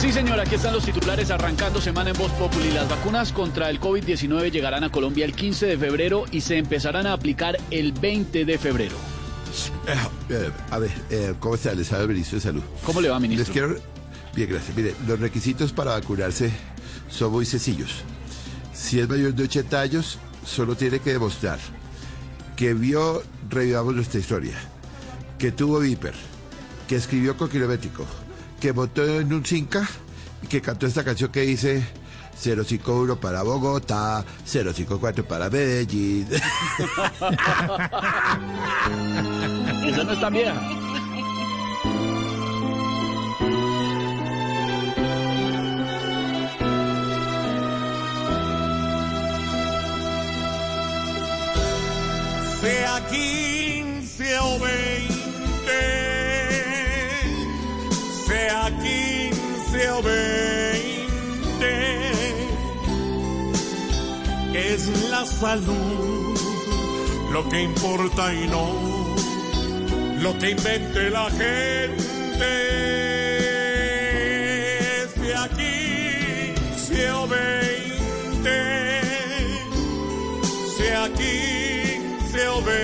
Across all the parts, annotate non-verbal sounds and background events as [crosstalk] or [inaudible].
Sí, señor, aquí están los titulares arrancando semana en Voz Populi. Las vacunas contra el COVID-19 llegarán a Colombia el 15 de febrero y se empezarán a aplicar el 20 de febrero. Eh, eh, a ver, eh, ¿cómo está? Les habla el ministro de Salud. ¿Cómo le va, Les ministro? quiero... Bien, gracias. Mire, los requisitos para vacunarse son muy sencillos. Si es mayor de 80 años, solo tiene que demostrar que vio, revivamos nuestra historia, que tuvo viper, que escribió con kilométrico, que montó en un Cinca y que cantó esta canción que dice 051 para Bogotá, 054 para Medellín. [laughs] Esa no es tan vieja. sea 15 o 15 o 20, es la salud lo que importa y no lo que invente la gente. Sea 15 o 20, sea 15 o 20.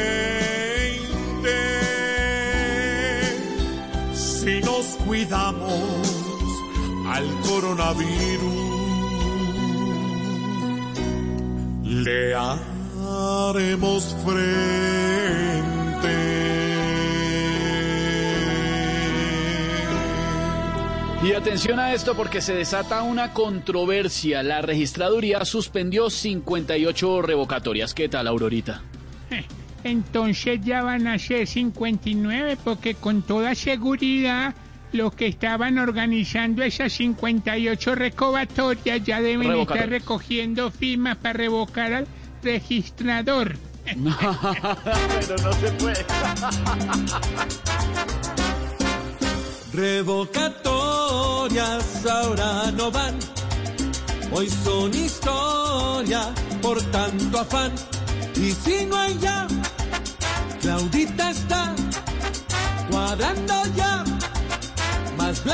Si nos cuidamos al coronavirus, le haremos frente. Y atención a esto porque se desata una controversia. La registraduría suspendió 58 revocatorias. ¿Qué tal, Aurorita? Entonces ya van a ser 59 porque con toda seguridad los que estaban organizando esas 58 recovatorias ya deben estar recogiendo firmas para revocar al registrador. [laughs] Pero no se puede. Revocatorias ahora no van, hoy son historia por tanto afán. Y si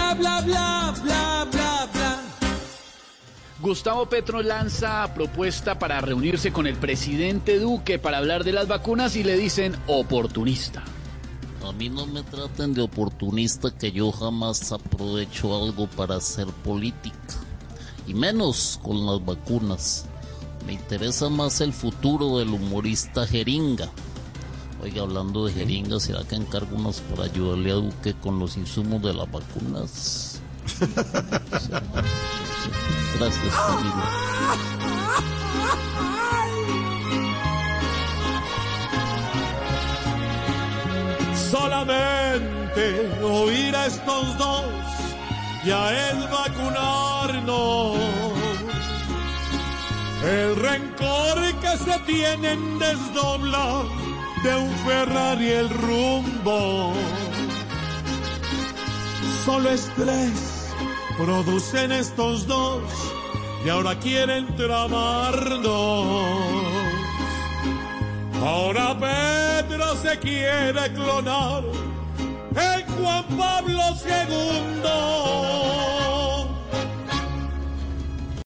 bla bla bla bla bla bla. Gustavo Petro lanza propuesta para reunirse con el presidente Duque para hablar de las vacunas y le dicen oportunista. A mí no me traten de oportunista que yo jamás aprovecho algo para hacer política. Y menos con las vacunas. Me interesa más el futuro del humorista Jeringa. Oiga, hablando de Jeringa, ¿será que encargo unos para ayudarle a Duque con los insumos de las vacunas? Gracias, amigo. Solamente oír a estos dos ya es vacunarnos. El rencor que se tienen desdobla de un Ferrari el rumbo. Solo estrés producen estos dos y ahora quieren tramarnos. Ahora Pedro se quiere clonar en Juan Pablo II.